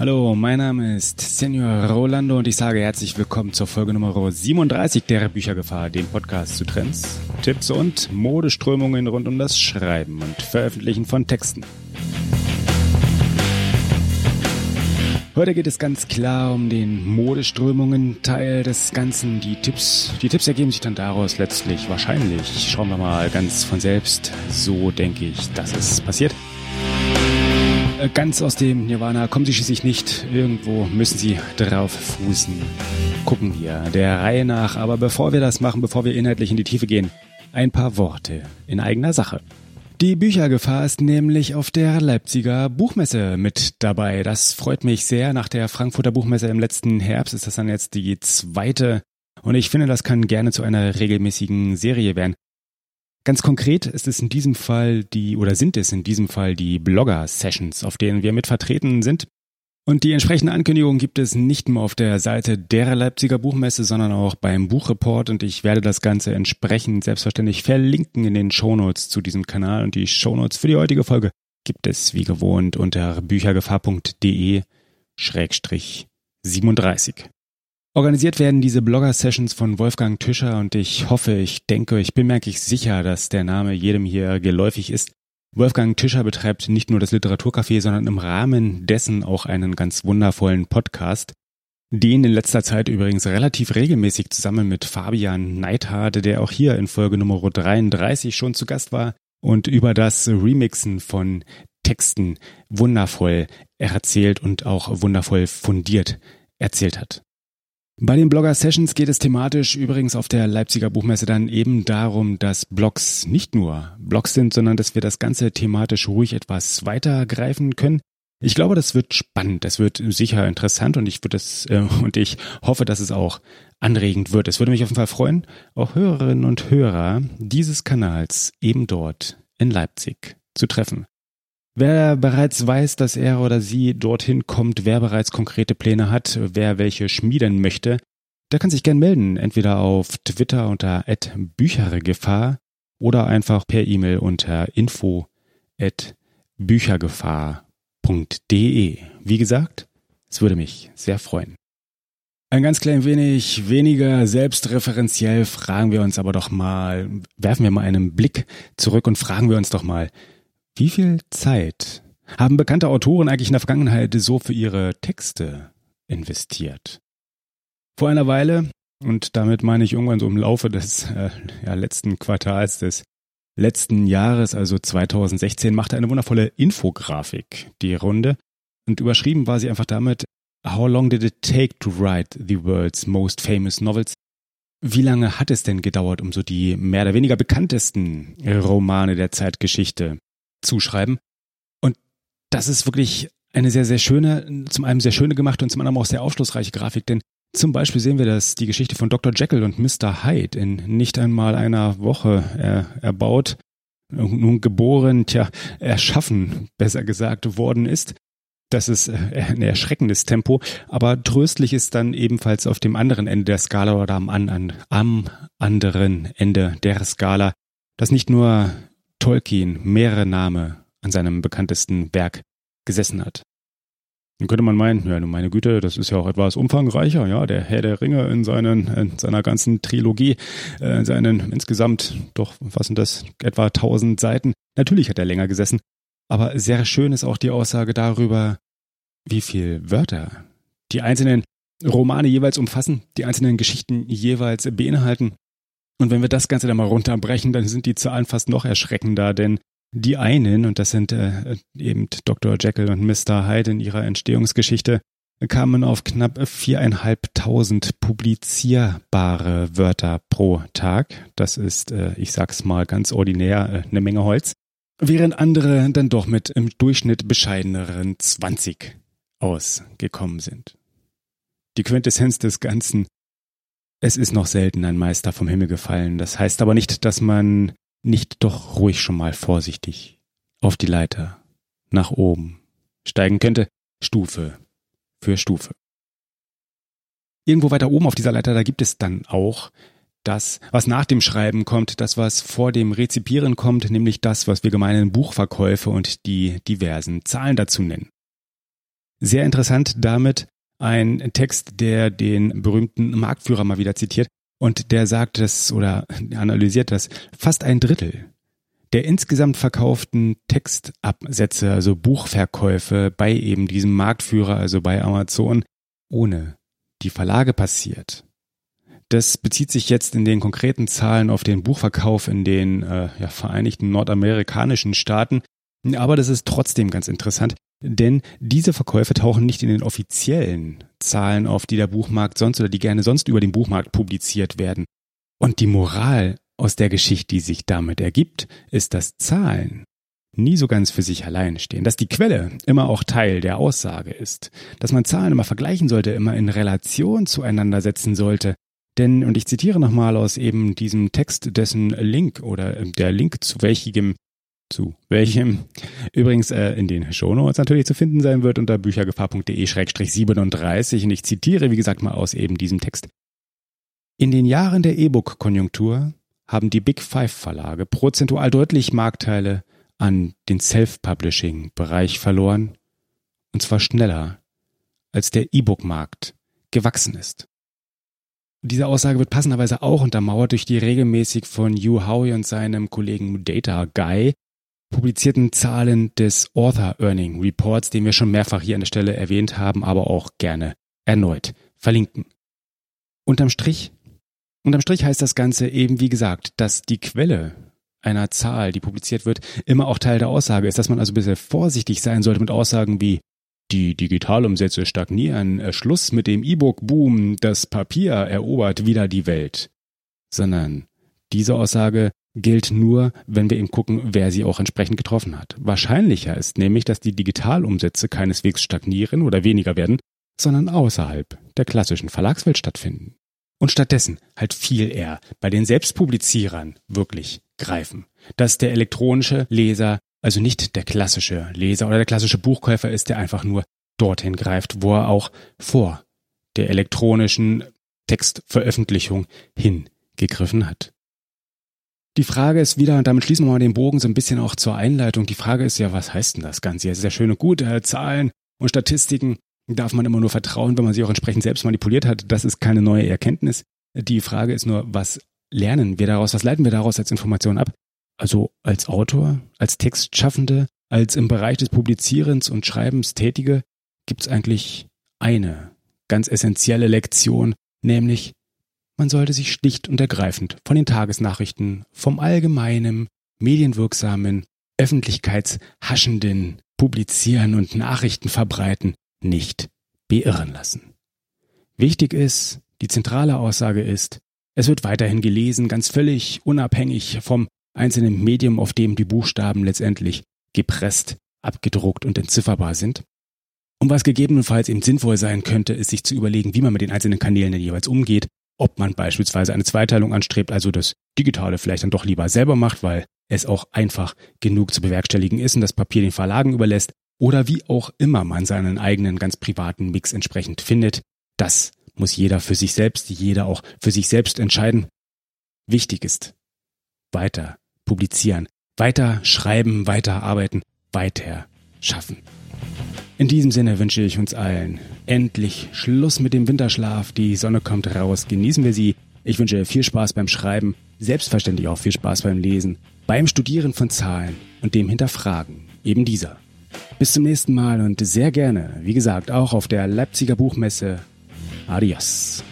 Hallo, mein Name ist Senior Rolando und ich sage herzlich willkommen zur Folge Nummer 37 der Büchergefahr, dem Podcast zu Trends, Tipps und Modeströmungen rund um das Schreiben und Veröffentlichen von Texten. Heute geht es ganz klar um den Modeströmungen Teil des Ganzen. Die Tipps, die Tipps ergeben sich dann daraus letztlich wahrscheinlich. Schauen wir mal ganz von selbst. So denke ich, dass es passiert. Äh, ganz aus dem Nirvana kommen sie schließlich nicht. Irgendwo müssen sie drauf fußen. Gucken wir der Reihe nach. Aber bevor wir das machen, bevor wir inhaltlich in die Tiefe gehen, ein paar Worte in eigener Sache. Die Büchergefahr ist nämlich auf der Leipziger Buchmesse mit dabei. Das freut mich sehr. Nach der Frankfurter Buchmesse im letzten Herbst ist das dann jetzt die zweite. Und ich finde, das kann gerne zu einer regelmäßigen Serie werden. Ganz konkret ist es in diesem Fall die, oder sind es in diesem Fall die Blogger-Sessions, auf denen wir mit vertreten sind. Und die entsprechende Ankündigung gibt es nicht nur auf der Seite der Leipziger Buchmesse, sondern auch beim Buchreport und ich werde das Ganze entsprechend selbstverständlich verlinken in den Shownotes zu diesem Kanal und die Shownotes für die heutige Folge gibt es wie gewohnt unter büchergefahr.de Schrägstrich 37. Organisiert werden diese Blogger-Sessions von Wolfgang Tischer und ich hoffe, ich denke, ich bin merklich sicher, dass der Name jedem hier geläufig ist. Wolfgang Tischer betreibt nicht nur das Literaturcafé, sondern im Rahmen dessen auch einen ganz wundervollen Podcast, den in letzter Zeit übrigens relativ regelmäßig zusammen mit Fabian Neidhardt, der auch hier in Folge Nummer 33 schon zu Gast war und über das Remixen von Texten wundervoll erzählt und auch wundervoll fundiert erzählt hat. Bei den Blogger Sessions geht es thematisch übrigens auf der Leipziger Buchmesse dann eben darum, dass Blogs nicht nur Blogs sind, sondern dass wir das Ganze thematisch ruhig etwas weitergreifen können. Ich glaube, das wird spannend, das wird sicher interessant und ich würde es äh, und ich hoffe, dass es auch anregend wird. Es würde mich auf jeden Fall freuen, auch Hörerinnen und Hörer dieses Kanals eben dort in Leipzig zu treffen. Wer bereits weiß, dass er oder sie dorthin kommt, wer bereits konkrete Pläne hat, wer welche schmieden möchte, der kann sich gern melden, entweder auf Twitter unter @büchergefahr oder einfach per E-Mail unter info büchergefahr.de. Wie gesagt, es würde mich sehr freuen. Ein ganz klein wenig weniger selbstreferenziell fragen wir uns aber doch mal, werfen wir mal einen Blick zurück und fragen wir uns doch mal, wie viel Zeit haben bekannte Autoren eigentlich in der Vergangenheit so für ihre Texte investiert? Vor einer Weile, und damit meine ich irgendwann so im Laufe des äh, ja, letzten Quartals des letzten Jahres, also 2016, machte eine wundervolle Infografik die Runde und überschrieben war sie einfach damit, How long did it take to write the world's most famous novels? Wie lange hat es denn gedauert, um so die mehr oder weniger bekanntesten Romane der Zeitgeschichte zuschreiben. Und das ist wirklich eine sehr, sehr schöne, zum einen sehr schöne gemachte und zum anderen auch sehr aufschlussreiche Grafik, denn zum Beispiel sehen wir, dass die Geschichte von Dr. Jekyll und Mr. Hyde in nicht einmal einer Woche äh, erbaut, nun geboren, tja, erschaffen, besser gesagt, worden ist. Das ist äh, ein erschreckendes Tempo, aber tröstlich ist dann ebenfalls auf dem anderen Ende der Skala oder am, an, am anderen Ende der Skala, dass nicht nur Tolkien mehrere Name an seinem bekanntesten Werk gesessen hat. Dann könnte man meinen, ja, meine Güte, das ist ja auch etwas umfangreicher, ja, der Herr der Ringe in seinen, in seiner ganzen Trilogie, äh, in seinen insgesamt, doch, was sind das, etwa tausend Seiten. Natürlich hat er länger gesessen, aber sehr schön ist auch die Aussage darüber, wie viel Wörter die einzelnen Romane jeweils umfassen, die einzelnen Geschichten jeweils beinhalten. Und wenn wir das Ganze dann mal runterbrechen, dann sind die Zahlen fast noch erschreckender, denn die einen, und das sind äh, eben Dr. Jekyll und Mr. Hyde in ihrer Entstehungsgeschichte, kamen auf knapp viereinhalbtausend publizierbare Wörter pro Tag. Das ist, äh, ich sag's mal ganz ordinär, äh, eine Menge Holz. Während andere dann doch mit im Durchschnitt bescheideneren 20 ausgekommen sind. Die Quintessenz des Ganzen es ist noch selten ein Meister vom Himmel gefallen. Das heißt aber nicht, dass man nicht doch ruhig schon mal vorsichtig auf die Leiter nach oben steigen könnte, Stufe für Stufe. Irgendwo weiter oben auf dieser Leiter, da gibt es dann auch das, was nach dem Schreiben kommt, das, was vor dem Rezipieren kommt, nämlich das, was wir gemeinen Buchverkäufe und die diversen Zahlen dazu nennen. Sehr interessant damit ein Text, der den berühmten Marktführer mal wieder zitiert und der sagt das oder analysiert das fast ein Drittel der insgesamt verkauften Textabsätze, also Buchverkäufe bei eben diesem Marktführer, also bei Amazon, ohne die Verlage passiert. Das bezieht sich jetzt in den konkreten Zahlen auf den Buchverkauf in den äh, ja, Vereinigten Nordamerikanischen Staaten. Aber das ist trotzdem ganz interessant, denn diese Verkäufe tauchen nicht in den offiziellen Zahlen auf, die der Buchmarkt sonst oder die gerne sonst über den Buchmarkt publiziert werden. Und die Moral aus der Geschichte, die sich damit ergibt, ist, dass Zahlen nie so ganz für sich allein stehen, dass die Quelle immer auch Teil der Aussage ist, dass man Zahlen immer vergleichen sollte, immer in Relation zueinander setzen sollte. Denn, und ich zitiere nochmal aus eben diesem Text, dessen Link oder äh, der Link zu welchem zu welchem übrigens äh, in den Shownotes natürlich zu finden sein wird unter büchergefahr.de-37 und ich zitiere wie gesagt mal aus eben diesem Text. In den Jahren der E-Book-Konjunktur haben die Big Five Verlage prozentual deutlich Marktteile an den Self-Publishing-Bereich verloren, und zwar schneller, als der E-Book-Markt gewachsen ist. Diese Aussage wird passenderweise auch untermauert durch die regelmäßig von Hugh Howey und seinem Kollegen Data Guy publizierten Zahlen des Author Earning Reports, den wir schon mehrfach hier an der Stelle erwähnt haben, aber auch gerne erneut verlinken. Unterm Strich Unterm Strich heißt das Ganze eben, wie gesagt, dass die Quelle einer Zahl, die publiziert wird, immer auch Teil der Aussage ist, dass man also ein bisschen vorsichtig sein sollte mit Aussagen wie die Digitalumsätze stagnieren, äh, Schluss mit dem E-Book-Boom, das Papier erobert wieder die Welt. Sondern diese Aussage gilt nur, wenn wir eben gucken, wer sie auch entsprechend getroffen hat. Wahrscheinlicher ist nämlich, dass die Digitalumsätze keineswegs stagnieren oder weniger werden, sondern außerhalb der klassischen Verlagswelt stattfinden und stattdessen halt viel eher bei den Selbstpublizierern wirklich greifen. Dass der elektronische Leser also nicht der klassische Leser oder der klassische Buchkäufer ist, der einfach nur dorthin greift, wo er auch vor der elektronischen Textveröffentlichung hingegriffen hat. Die Frage ist wieder, und damit schließen wir mal den Bogen so ein bisschen auch zur Einleitung. Die Frage ist ja, was heißt denn das Ganze? Ja, sehr schön und gut, äh, Zahlen und Statistiken darf man immer nur vertrauen, wenn man sie auch entsprechend selbst manipuliert hat. Das ist keine neue Erkenntnis. Die Frage ist nur, was lernen wir daraus? Was leiten wir daraus als Information ab? Also als Autor, als Textschaffende, als im Bereich des Publizierens und Schreibens Tätige gibt es eigentlich eine ganz essentielle Lektion, nämlich man sollte sich schlicht und ergreifend von den Tagesnachrichten, vom allgemeinen, medienwirksamen, öffentlichkeitshaschenden Publizieren und Nachrichten verbreiten nicht beirren lassen. Wichtig ist, die zentrale Aussage ist, es wird weiterhin gelesen, ganz völlig unabhängig vom einzelnen Medium, auf dem die Buchstaben letztendlich gepresst, abgedruckt und entzifferbar sind. Und was gegebenenfalls eben sinnvoll sein könnte, ist sich zu überlegen, wie man mit den einzelnen Kanälen denn jeweils umgeht, ob man beispielsweise eine Zweiteilung anstrebt, also das Digitale vielleicht dann doch lieber selber macht, weil es auch einfach genug zu bewerkstelligen ist und das Papier den Verlagen überlässt, oder wie auch immer man seinen eigenen ganz privaten Mix entsprechend findet, das muss jeder für sich selbst, jeder auch für sich selbst entscheiden. Wichtig ist, weiter publizieren, weiter schreiben, weiter arbeiten, weiter schaffen. In diesem Sinne wünsche ich uns allen endlich Schluss mit dem Winterschlaf. Die Sonne kommt raus, genießen wir sie. Ich wünsche viel Spaß beim Schreiben, selbstverständlich auch viel Spaß beim Lesen, beim Studieren von Zahlen und dem Hinterfragen eben dieser. Bis zum nächsten Mal und sehr gerne, wie gesagt, auch auf der Leipziger Buchmesse. Adios.